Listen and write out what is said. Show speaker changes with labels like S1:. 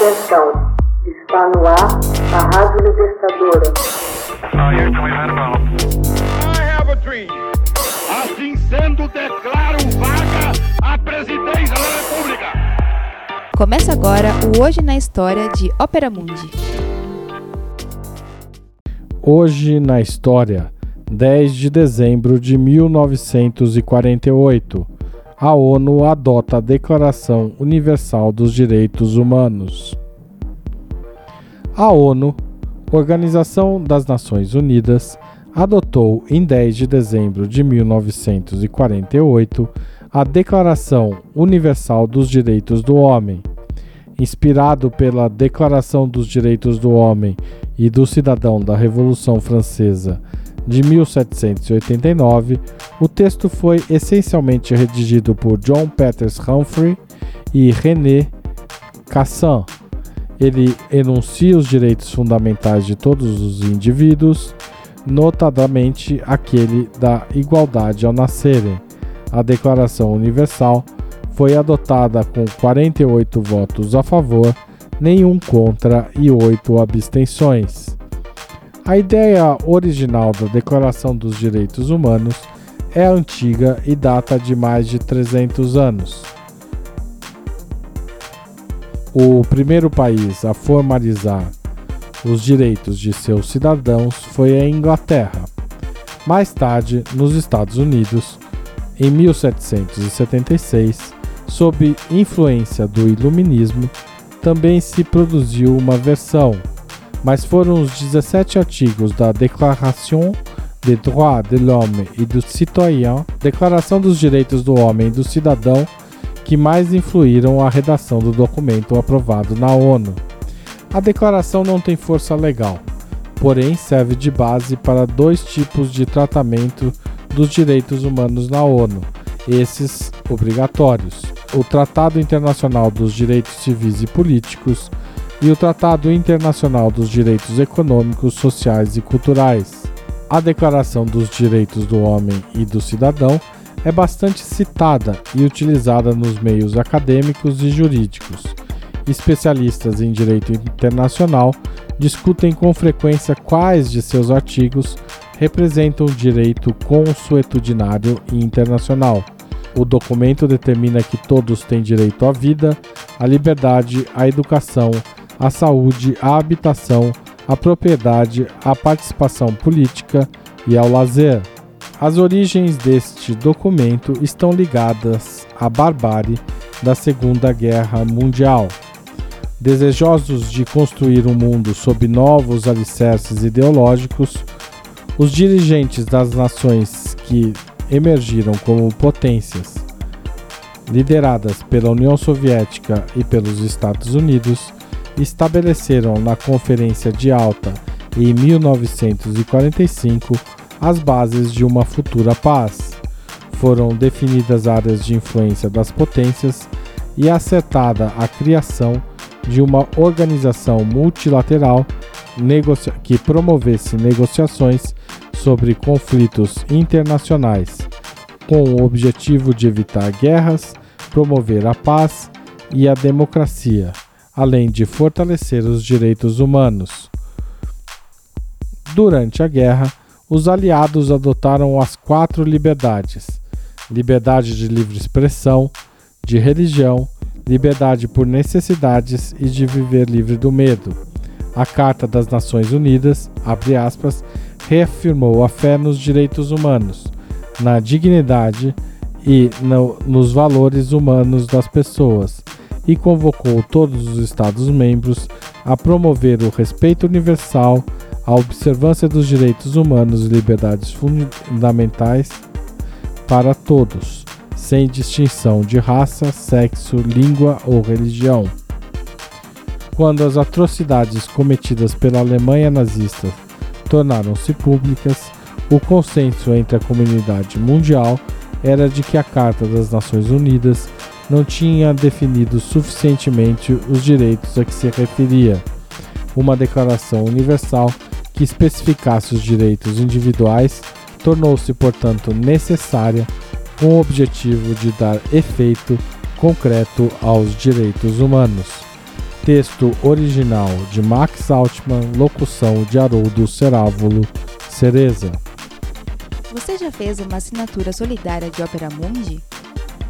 S1: Atenção, está no ar a Rádio Libertadora.
S2: Assim sendo, declaro vaga a presidência da República.
S3: Começa agora o Hoje na História de Ópera Mundi.
S4: Hoje na História, 10 de dezembro de 1948 a ONU adota a Declaração Universal dos Direitos Humanos. A ONU, Organização das Nações Unidas, adotou em 10 de dezembro de 1948 a Declaração Universal dos Direitos do Homem. Inspirado pela Declaração dos Direitos do Homem e do Cidadão da Revolução Francesa de 1789, o texto foi essencialmente redigido por John Peters Humphrey e René Cassin. Ele enuncia os direitos fundamentais de todos os indivíduos, notadamente aquele da igualdade ao nascerem. A Declaração Universal foi adotada com 48 votos a favor, nenhum contra e oito abstenções. A ideia original da Declaração dos Direitos Humanos é antiga e data de mais de 300 anos. O primeiro país a formalizar os direitos de seus cidadãos foi a Inglaterra. Mais tarde, nos Estados Unidos, em 1776, sob influência do Iluminismo, também se produziu uma versão mas foram os 17 artigos da Declaration des droits de l'homme et du citoyen, Declaração dos Direitos do Homem e do Cidadão, que mais influíram a redação do documento aprovado na ONU. A declaração não tem força legal, porém serve de base para dois tipos de tratamento dos direitos humanos na ONU, esses obrigatórios: o Tratado Internacional dos Direitos Civis e Políticos e o Tratado Internacional dos Direitos Econômicos, Sociais e Culturais. A Declaração dos Direitos do Homem e do Cidadão é bastante citada e utilizada nos meios acadêmicos e jurídicos. Especialistas em direito internacional discutem com frequência quais de seus artigos representam direito consuetudinário e internacional. O documento determina que todos têm direito à vida, à liberdade, à educação, à saúde, à habitação, à propriedade, à participação política e ao lazer. As origens deste documento estão ligadas à barbárie da Segunda Guerra Mundial. Desejosos de construir um mundo sob novos alicerces ideológicos, os dirigentes das nações que emergiram como potências, lideradas pela União Soviética e pelos Estados Unidos, estabeleceram na Conferência de Alta em 1945 as bases de uma futura paz. Foram definidas áreas de influência das potências e acertada a criação de uma organização multilateral que promovesse negociações sobre conflitos internacionais, com o objetivo de evitar guerras, promover a paz e a democracia além de fortalecer os direitos humanos. Durante a guerra, os aliados adotaram as quatro liberdades: liberdade de livre expressão, de religião, liberdade por necessidades e de viver livre do medo. A Carta das Nações Unidas, aspas, reafirmou a fé nos direitos humanos, na dignidade e no, nos valores humanos das pessoas, e convocou todos os Estados-membros a promover o respeito universal, a observância dos direitos humanos e liberdades fundamentais para todos, sem distinção de raça, sexo, língua ou religião. Quando as atrocidades cometidas pela Alemanha nazista tornaram-se públicas, o consenso entre a comunidade mundial era de que a Carta das Nações Unidas não tinha definido suficientemente os direitos a que se referia. Uma declaração universal que especificasse os direitos individuais tornou-se, portanto, necessária com o objetivo de dar efeito concreto aos direitos humanos. Texto original de Max Altman, locução de Haroldo Cerávulo Cereza.
S3: Você já fez uma assinatura solidária de Opera Mundi?